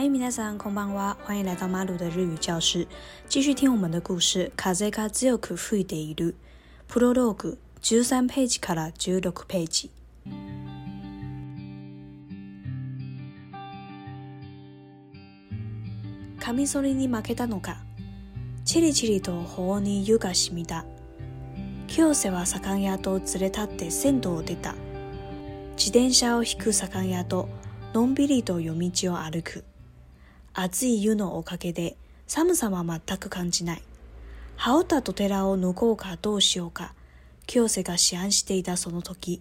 嗨，皆さんこんばんは，欢迎来到马鲁的日语教室，继续听我们的故事。風が強く吹いている。プロローグ十三ページから十六ページ。カミソリに負けたのか。チリチリと保温に湯が染みた。清瀬は左官屋と連れ立って銭湯を出た。自転車を引く左官屋とのんびりと夜道を歩く。熱い湯のおかげで寒さは全く感じない。羽織ったと寺を抜こうかどうしようか、清瀬が思案していたその時、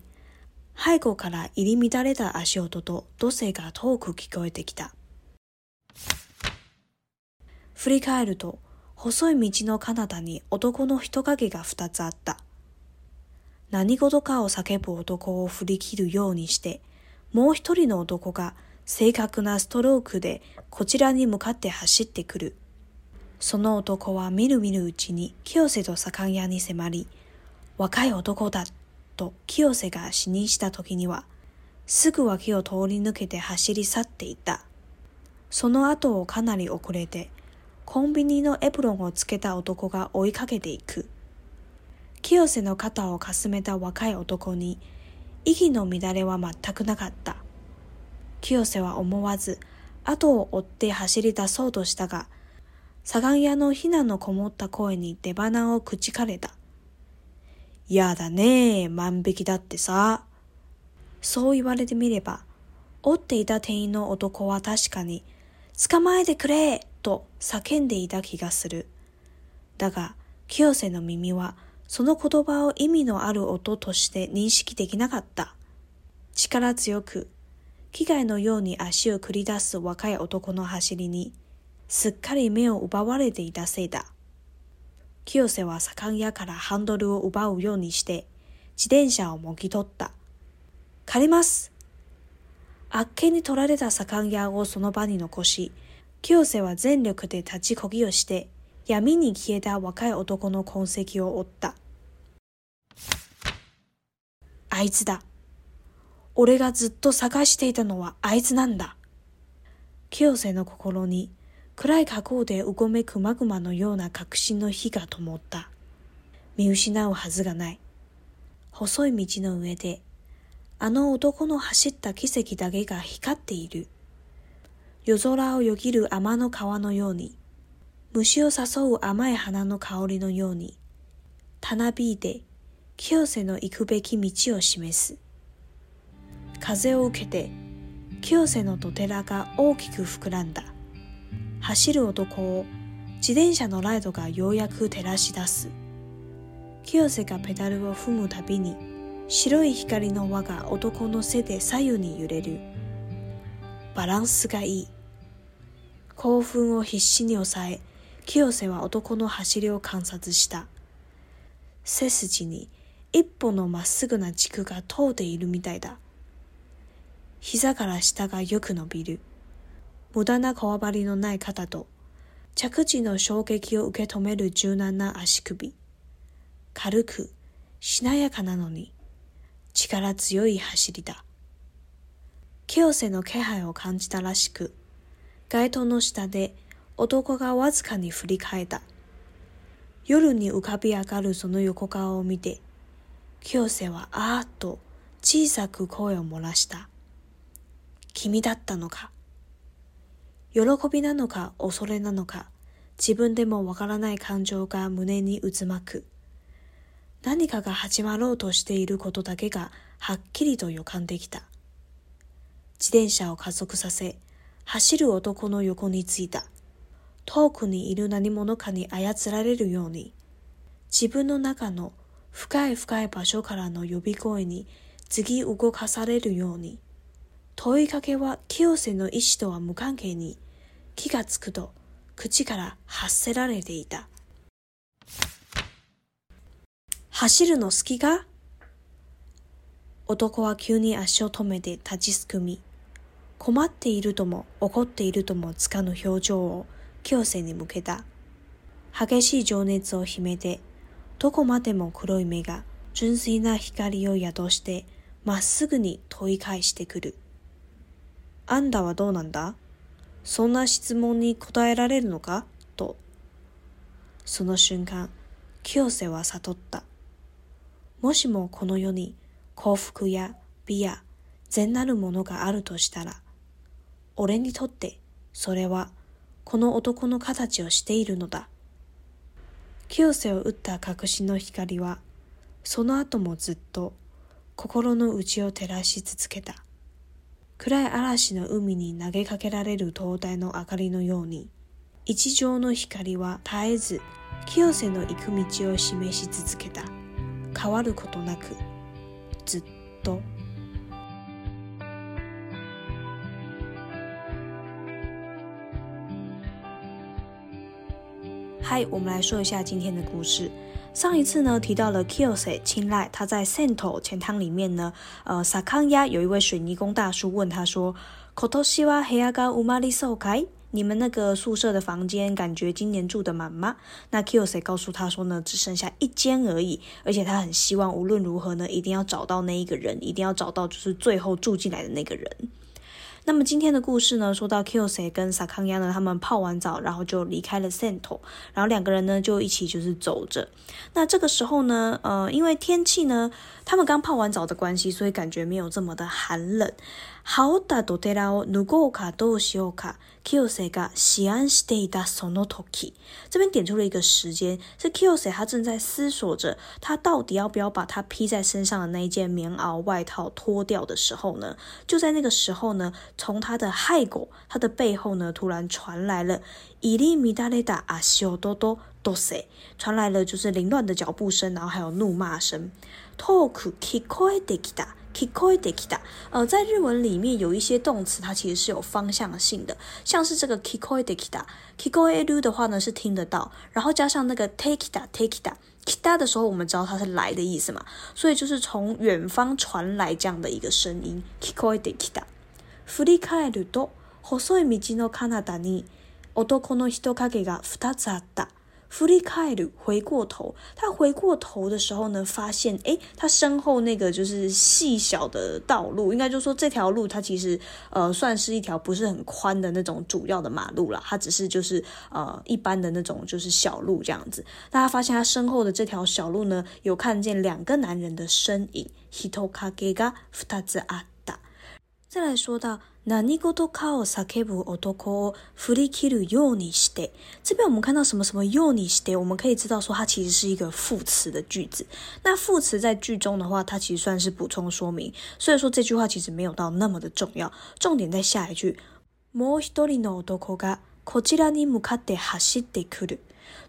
背後から入り乱れた足音と土星が遠く聞こえてきた。振り返ると、細い道の彼方に男の人影が二つあった。何事かを叫ぶ男を振り切るようにして、もう一人の男が正確なストロークでこちらに向かって走ってくる。その男はみるみるうちに清瀬と左官屋に迫り、若い男だと清瀬が死にした時には、すぐ脇を通り抜けて走り去っていた。その後をかなり遅れて、コンビニのエプロンをつけた男が追いかけていく。清瀬の肩をかすめた若い男に、息の乱れは全くなかった。清瀬は思わず、後を追って走り出そうとしたが、左岸屋の避難のこもった声に出鼻をくちかれた。やだねえ、万引きだってさ。そう言われてみれば、追っていた店員の男は確かに、捕まえてくれと叫んでいた気がする。だが、清瀬の耳は、その言葉を意味のある音として認識できなかった。力強く機械のように足を繰り出す若い男の走りに、すっかり目を奪われていたせいだ。清瀬は左官屋からハンドルを奪うようにして、自転車をもぎ取った。借りますあっけに取られた左官屋をその場に残し、清瀬は全力で立ちこぎをして、闇に消えた若い男の痕跡を追った。あいつだ。俺がずっと探していたのはあいつなんだ。清瀬の心に暗い河口でうごめくマグマのような確信の火が灯った。見失うはずがない。細い道の上で、あの男の走った奇跡だけが光っている。夜空をよぎる天の川のように、虫を誘う甘い花の香りのように、たなびいて清瀬の行くべき道を示す。風を受けて清瀬の土手らが大きく膨らんだ走る男を自転車のライトがようやく照らし出す清瀬がペダルを踏むたびに白い光の輪が男の背で左右に揺れるバランスがいい興奮を必死に抑え清瀬は男の走りを観察した背筋に一歩のまっすぐな軸が通っているみたいだ膝から下がよく伸びる。無駄なこわばりのない肩と、着地の衝撃を受け止める柔軟な足首。軽く、しなやかなのに、力強い走りだ。清瀬の気配を感じたらしく、街灯の下で男がわずかに振り返った。夜に浮かび上がるその横顔を見て、清瀬はあーっと小さく声を漏らした。君だったのか。喜びなのか恐れなのか、自分でもわからない感情が胸に渦巻く。何かが始まろうとしていることだけがはっきりと予感できた。自転車を加速させ、走る男の横についた。遠くにいる何者かに操られるように、自分の中の深い深い場所からの呼び声に次動かされるように、問いかけは清瀬の意思とは無関係に気がつくと口から発せられていた。走るの好きか男は急に足を止めて立ちすくみ、困っているとも怒っているともつかぬ表情を清瀬に向けた。激しい情熱を秘めて、どこまでも黒い目が純粋な光を宿して、まっすぐに問い返してくる。あんたはどうなんだそんな質問に答えられるのかと。その瞬間、清瀬は悟った。もしもこの世に幸福や美や善なるものがあるとしたら、俺にとってそれはこの男の形をしているのだ。清瀬を打った隠しの光は、その後もずっと心の内を照らし続けた。暗い嵐の海に投げかけられる灯台の明かりのように一条の光は絶えず清瀬の行く道を示し続けた変わることなくずっと嗨，我们来说一下今天的故事。上一次呢，提到了 Kiyose 青睐，他在 c e n t a l 钱汤里面呢，呃，萨康亚有一位水泥工大叔问他说，Kotoshi wa heya ga umari s o kai，你们那个宿舍的房间感觉今年住的满吗？那 Kiyose 告诉他说呢，只剩下一间而已，而且他很希望无论如何呢，一定要找到那一个人，一定要找到就是最后住进来的那个人。那么今天的故事呢，说到 Kyoze 跟萨康亚呢，他们泡完澡，然后就离开了 s e n t r 然后两个人呢就一起就是走着。那这个时候呢，呃，因为天气呢，他们刚泡完澡的关系，所以感觉没有这么的寒冷。ハオタドテラをぬごうかどうしようかキオセが思案していたその時、这边点出了一个时间，是キオセ他正在思索着他到底要不要把他披在身上的那一件棉袄外套脱掉的时候呢？就在那个时候呢，从他的骸骨他的背后呢，突然传来了伊利米达雷达阿西ょ多多多塞，传来了就是凌乱的脚步声，然后还有怒骂声、痛苦、気苦いできた。聞到了。呃，在日文里面有一些動詞，它其實是有方向性的，像是這個聞到了。聞得到的話呢，是聽得到。然後加上那個聞到了，聞到了聞到的時候，我們知道它是來的意思嘛，所以就是從遠方傳來這樣的 ㄧ 個聲音。聞到了。振り返ると細い道の彼方に男の人影が二つあった。弗利凯鲁回过头，他回过头的时候呢，发现诶，他身后那个就是细小的道路，应该就是说这条路它其实呃算是一条不是很宽的那种主要的马路了，它只是就是呃一般的那种就是小路这样子。大家发现他身后的这条小路呢，有看见两个男人的身影。Hitokakega futazatta。再来说到。何事かを叫ぶ男を振り切るようにして。这边我们看到什么什么ようにして，我们可以知道说它其实是一个副词的句子。那副词在句中的话，它其实算是补充说明，所以说这句话其实没有到那么的重要。重点在下一句。もう一人の男がこちらに向かって走ってくる。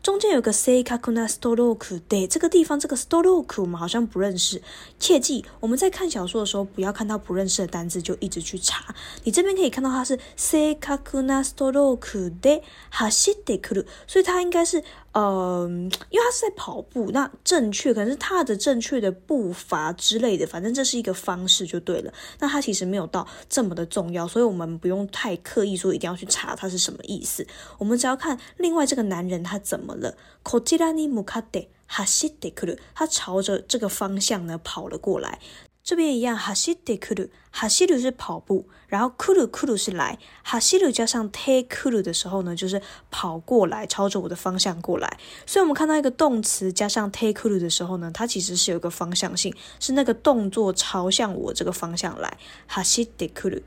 中间有个 s a y kaku na storoku de，这个地方这个 storoku 我们好像不认识。切记，我们在看小说的时候，不要看到不认识的单字就一直去查。你这边可以看到它是 s a y kaku na storoku de hashite kuru，所以它应该是。嗯，因为他是在跑步，那正确可能是踏着正确的步伐之类的，反正这是一个方式就对了。那他其实没有到这么的重要，所以我们不用太刻意说一定要去查他是什么意思。我们只要看另外这个男人他怎么了。Kotirani k a d i 他朝着这个方向呢跑了过来。这边一样，hashi d 西 k u r u h a s i u 是跑步，然后 kuru kuru 是来 h a s i u 加上 te kuru 的时候呢，就是跑过来，朝着我的方向过来。所以，我们看到一个动词加上 te kuru 的时候呢，它其实是有一个方向性，是那个动作朝向我这个方向来，hashi d kuru。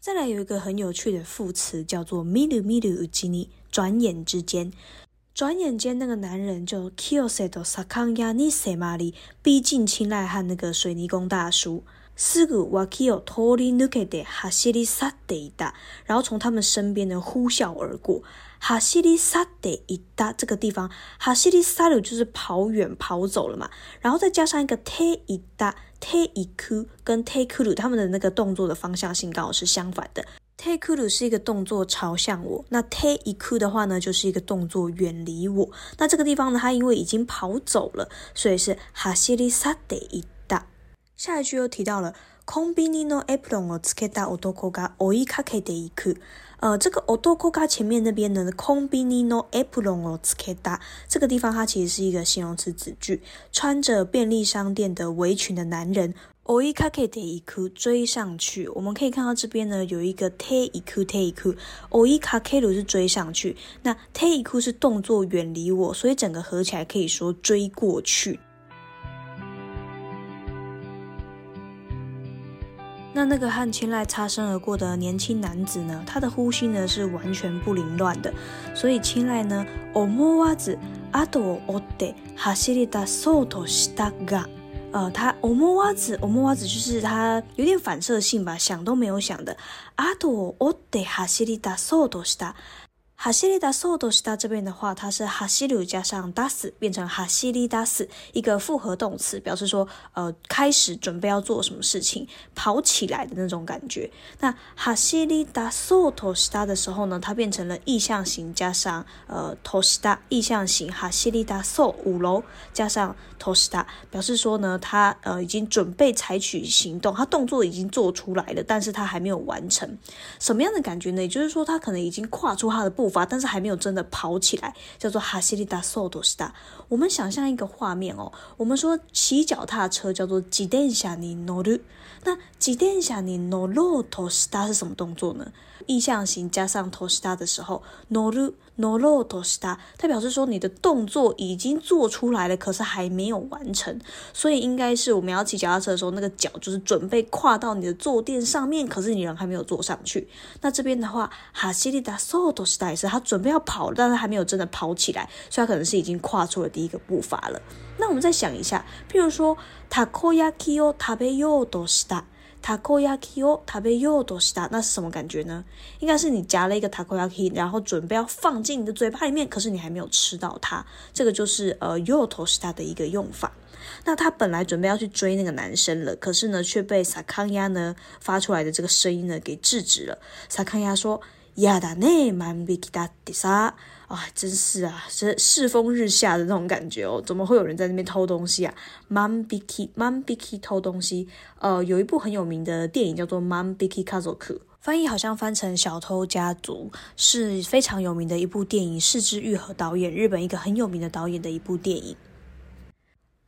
再来有一个很有趣的副词，叫做 miu m i r uji n 转眼之间。转眼间那个男人就 kiosi dosa k a n y a nisimari 逼近青睐和那个水泥工大叔四个 vaquio tori nuke 然后从他们身边的呼啸而过哈希里萨 dei 这个地方哈希里萨就是跑远跑走了嘛然后再加上一个 teiida t 跟 t e i k 他们的那个动作的方向性刚好是相反的テクル是一个动作朝向我，那テ k ク的话呢，就是一个动作远离我。那这个地方呢，它因为已经跑走了，所以是达。下一句又提到了コンビニのエプロンをつけた男が置いかけていく。呃，这个 odokoka 前面那边呢，kombini 的コンビニのエプロ s k つけ a 这个地方它其实是一个形容词词句，穿着便利商店的围裙的男人。追いかけで行く追上去，我们可以看到这边呢有一个 t 退行く退行く，追いかける是追上去，那 t 退 k く是动作远离我，所以整个合起来可以说追过去。那那个和青睐擦身而过的年轻男子呢？他的呼吸呢是完全不凌乱的，所以青睐呢，オモワ子、あとを折って走りだそうとしたが，呃，他オモワ子、オモワ子就是他有点反射性吧，想都没有想的，あとを折って走りだそうとした。哈西里达索多西达这边的话，它是哈西鲁加上达斯变成哈西里达斯一个复合动词，表示说，呃，开始准备要做什么事情，跑起来的那种感觉。那哈西里达索多西达的时候呢，它变成了意象型加上呃托西达意象型哈西里达索五楼加上托西达，表示说呢，他呃已经准备采取行动，他动作已经做出来了，但是他还没有完成，什么样的感觉呢？也就是说，他可能已经跨出他的步。步伐，但是还没有真的跑起来，叫做哈西利达索多斯达。我们想象一个画面哦，我们说骑脚踏车叫做骑电下に乗る。那几点下你 noro t o s 是什么动作呢？意象型加上 t o s 的时候，n o r noro t o s 它表示说你的动作已经做出来了，可是还没有完成。所以应该是我们要骑脚踏车的时候，那个脚就是准备跨到你的坐垫上面，可是你人还没有坐上去。那这边的话，哈西利达 r i d a s 也是，他准备要跑了，但是还没有真的跑起来，所以他可能是已经跨出了第一个步伐了。那我们再想一下，譬如说。タコ焼きを食べようとした。タコ焼きを食べようとした。那是什么感觉呢？应该是你夹了一个タコ焼き，然后准备要放进你的嘴巴里面，可是你还没有吃到它。这个就是呃，ようとし的一个用法。那他本来准备要去追那个男生了，可是呢，却被萨カ亚呢发出来的这个声音呢给制止了。萨カ亚说：“ヤ达内まんびきだしさ。”啊，真是啊，这世风日下的那种感觉哦，怎么会有人在那边偷东西啊？Mum Biki，Mum Biki 偷东西，呃，有一部很有名的电影叫做《Mum Biki c a s o k e 翻译好像翻成《小偷家族》，是非常有名的一部电影，是之愈和导演，日本一个很有名的导演的一部电影。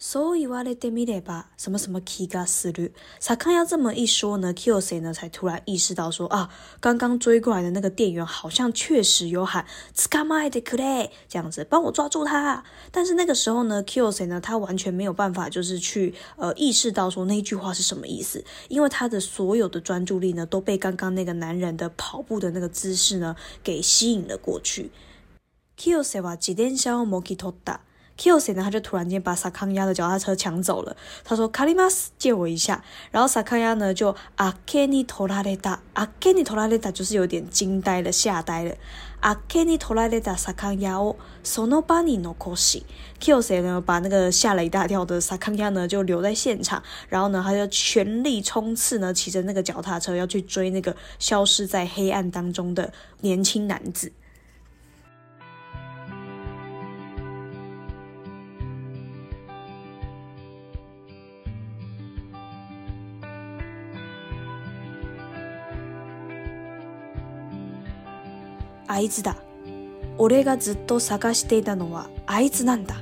所以话 e 点咪嘞吧？什么什么 Kiga 思虑？才看要这么一说呢？Kyo s i 呢？才突然意识到说啊，刚刚追过来的那个店员好像确实有喊 s c a m a i d e k u e 这样子帮我抓住他。但是那个时候呢，Kyo s i 呢？他完全没有办法，就是去呃意识到说那句话是什么意思，因为他的所有的专注力呢，都被刚刚那个男人的跑步的那个姿势呢，给吸引了过去。Kyo s 话几点下？Monkeyto k i o s i 呢？他就突然间把萨康亚的脚踏车抢走了。他说：“卡里马斯，借我一下。”然后萨康亚呢，就阿肯尼托拉雷达，阿肯尼托拉雷达就是有点惊呆了，吓呆了。阿肯尼托拉雷达，萨康亚哦，sono bani no cosi。k i o l 谁呢？把那个吓了一大跳的萨康亚呢，就留在现场。然后呢，他就全力冲刺呢，骑着那个脚踏车要去追那个消失在黑暗当中的年轻男子。アイだ。俺がずっと探していたのはアイズなんだ。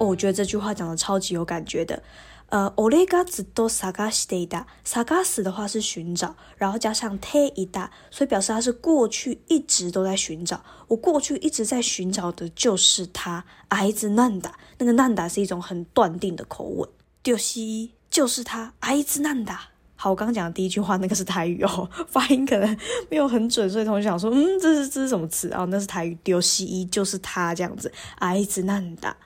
哦，我觉得这句话讲的超级有感觉的。呃，俺がずっと探していた。探し的话是寻找，然后加上ていた，所以表示他是过去一直都在寻找。我过去一直在寻找的就是他。アイズなんだ。那个なんだ是一种很断定的口吻。就是，就是他。アイズなんだ。好，我刚刚讲的第一句话那个是台语哦，发音可能没有很准，所以同学想说，嗯，这是这是什么词啊？那是台语，丢西一就是他这样子，爱子难打。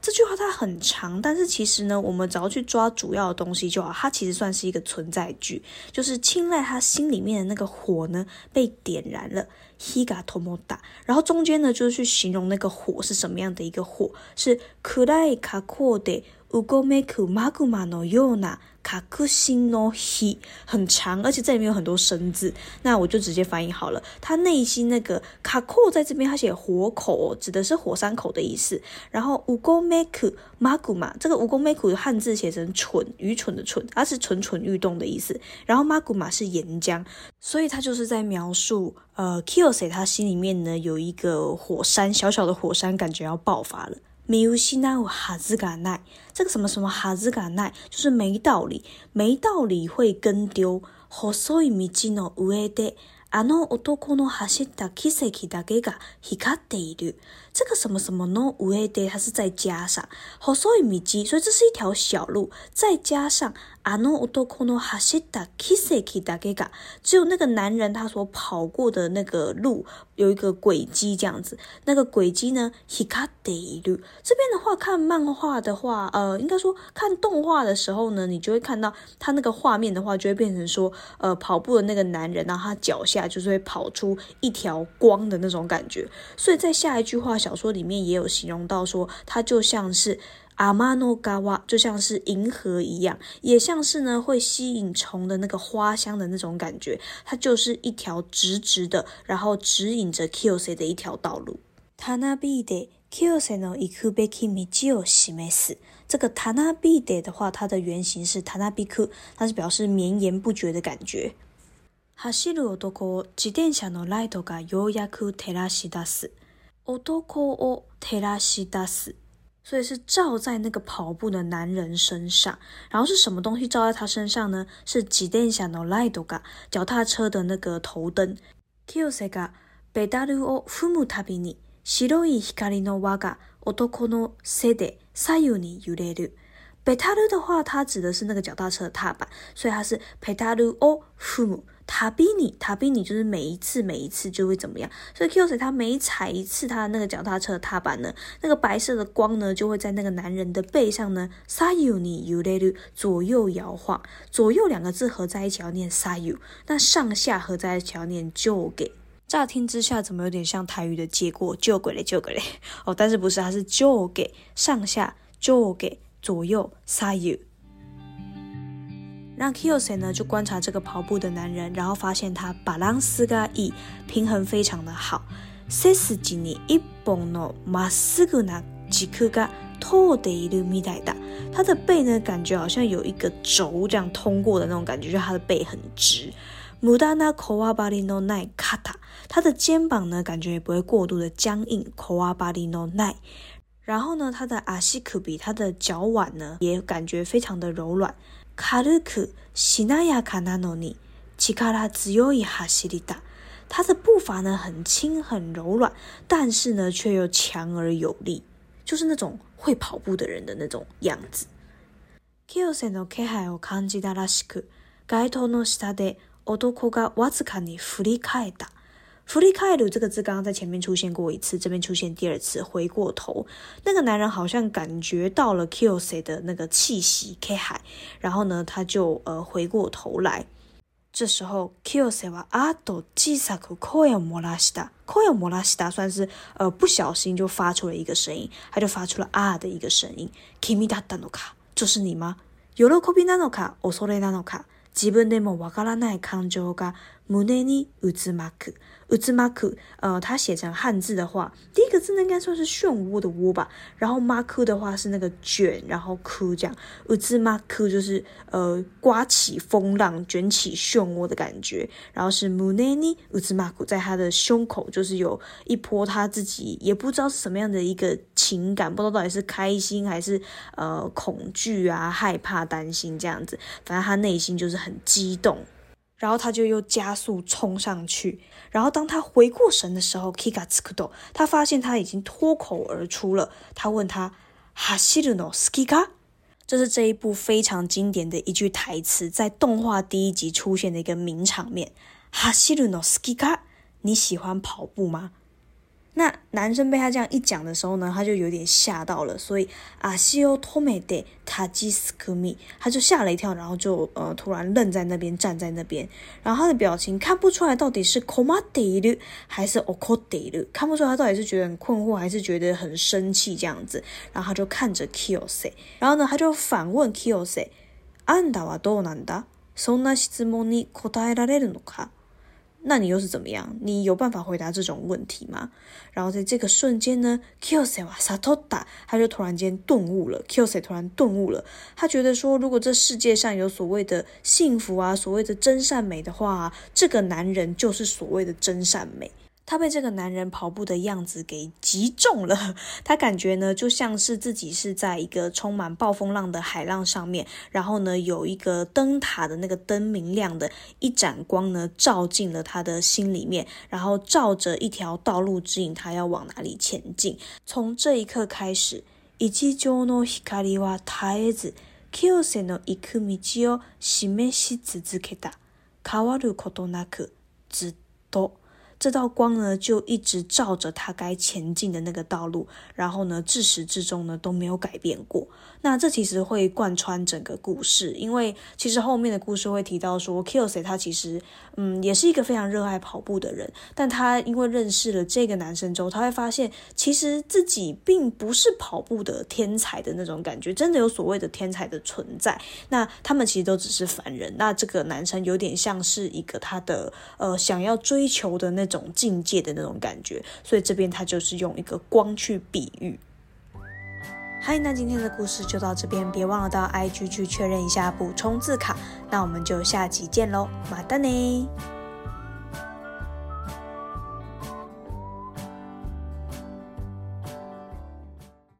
这句话它很长，但是其实呢，我们只要去抓主要的东西就好。它其实算是一个存在句，就是青睐他心里面的那个火呢被点燃了。o m トモ a 然后中间呢，就是去形容那个火是什么样的一个火，是クライカコのウゴメ m マグマのような。卡克西诺希很长，而且这里面有很多生字，那我就直接翻译好了。他内心那个卡库在这边，他写火口，指的是火山口的意思。然后蜈蚣梅克玛古玛，这个蜈蚣梅克汉字写成蠢，愚蠢的蠢，它是蠢蠢欲动的意思。然后玛古玛是岩浆，所以他就是在描述，呃 k y l s e 他心里面呢有一个火山，小小的火山，感觉要爆发了。う有西那有哈子嘎奈，这个什么什么ずがない，就是没道理，没道理会跟丢。細い道の上で、あの男の走った奇跡だけが光っている。这个什么什么 no 乌 a 的，它是在加上好所以米几，所以这是一条小路。再加上 ano odoko no hashita kiseki d a e ga，只有那个男人他所跑过的那个路有一个轨迹这样子。那个轨迹呢 h i k a e i r u 这边的话，看漫画的话，呃，应该说看动画的时候呢，你就会看到他那个画面的话，就会变成说，呃，跑步的那个男人然后他脚下就是会跑出一条光的那种感觉。所以在下一句话。小说里面也有形容到，说它就像是阿玛诺嘎哇，就像是银河一样，也像是呢会吸引虫的那个花香的那种感觉。它就是一条直直的，然后指引着 k Q C 的一条道路。タナビで e C の行くべき道を示します。这个タナビで的话，它的原型是タナビク，它是表示绵延不绝的感觉。走る男を自転車のライトがようやく照らし出す。オトコ哦，特拉西达斯，所以是照在那个跑步的男人身上。然后是什么东西照在他身上呢？是自転下的ライト脚踏车的那个头灯。黄色がペダルを踏むたびに白い光の輪がオの背で左右に揺れる。ペダル的话，它指的是那个脚踏车的踏板，所以它是ペダルを踏む。他比你，他比你，就是每一次每一次就会怎么样？所以 Q 品，他每踩一次他那个脚踏车踏板呢，那个白色的光呢，就会在那个男人的背上呢，撒有你，有来路，左右摇晃，左右两个字合在一起要念撒有。那上下合在一起要念就给。乍听之下，怎么有点像台语的结果救鬼嘞救鬼嘞？哦，但是不是，它是就给上下就给左右撒有。让 k i o s e i 呢就观察这个跑步的男人，然后发现他 b a バランスがい e 平衡非常的好。四肢に一本のマスグナジクが太でいるみたいだ。他的背呢，感觉好像有一个轴这样通过的那种感觉，就是他的背很直。また那こわばりのないカタ。他的肩膀呢，感觉也不会过度的僵硬。こわばりのない。然后呢，他的足首比他的脚腕呢，也感觉非常的柔软。軽く、しなやかなのに、力強い走りだ。他的步伐呢很轻很柔软，但是呢却又强而有力，就是那种会跑步的人的那种样子。清瀬の気配を感じたらしく、街灯の下で男がわずかに振り返った。弗利卡耶鲁这个字刚刚在前面出现过一次，这边出现第二次。回过头，那个男人好像感觉到了 k e o s e 的那个气息，K 海，然后呢，他就呃回过头来。这时候 k e o s e y 哇啊！哆基萨库科耶摩拉西达科耶摩拉西达算是呃不小心就发出了一个声音，他就发出了啊的一个声音。キミだなのか？就是你吗？よろこびなのか、恐れなのか、自分でもわからない感情が胸にうつまく。乌兹马库，呃，它写成汉字的话，第一个字呢应该算是漩涡的涡吧。然后马库的话是那个卷，然后库这样。乌兹马库就是呃，刮起风浪，卷起漩涡的感觉。然后是穆内尼乌兹马库，在他的胸口就是有一波他自己也不知道是什么样的一个情感，不知道到底是开心还是呃恐惧啊、害怕、担心这样子。反正他内心就是很激动。然后他就又加速冲上去。然后当他回过神的时候 k i g a t s k u d o 他发现他已经脱口而出了。他问他 h a s 诺 i r u n o s k i k a 这是这一部非常经典的一句台词，在动画第一集出现的一个名场面。h a s 诺 i r u n o s k i k a 你喜欢跑步吗？那男生被他这样一讲的时候呢，他就有点吓到了，所以啊西欧托美 o m a d 科 t 他就吓了一跳，然后就呃突然愣在那边，站在那边，然后他的表情看不出来到底是 komade 还是 okode 看不出来他到底是觉得很困惑还是觉得很生气这样子，然后他就看着 kiose，然后呢他就反问 kiose，anda wa o n a n d a そんな質問に答えられるのか？那你又是怎么样？你有办法回答这种问题吗？然后在这个瞬间呢 k u s s a 哇萨托 a 他就突然间顿悟了 k u s a 突然顿悟了，他觉得说，如果这世界上有所谓的幸福啊，所谓的真善美的话，这个男人就是所谓的真善美。她被这个男人跑步的样子给击中了。他感觉呢，就像是自己是在一个充满暴风浪的海浪上面，然后呢，有一个灯塔的那个灯明亮的一盏光呢，照进了他的心里面，然后照着一条道路指引他要往哪里前进。从这一刻开始，以及将诺希卡里瓦太子，Kyo seno ikumi yo s h i m e s h k a w a r u koto naku 这道光呢，就一直照着他该前进的那个道路，然后呢，自始至终呢都没有改变过。那这其实会贯穿整个故事，因为其实后面的故事会提到说，Kelsey 他其实，嗯，也是一个非常热爱跑步的人，但他因为认识了这个男生之后，他会发现其实自己并不是跑步的天才的那种感觉，真的有所谓的天才的存在。那他们其实都只是凡人，那这个男生有点像是一个他的呃想要追求的那种境界的那种感觉，所以这边他就是用一个光去比喻。嗨，那今天的故事就到这边，别忘了到 IG 去确认一下补充字卡。那我们就下集见喽，马丹呢？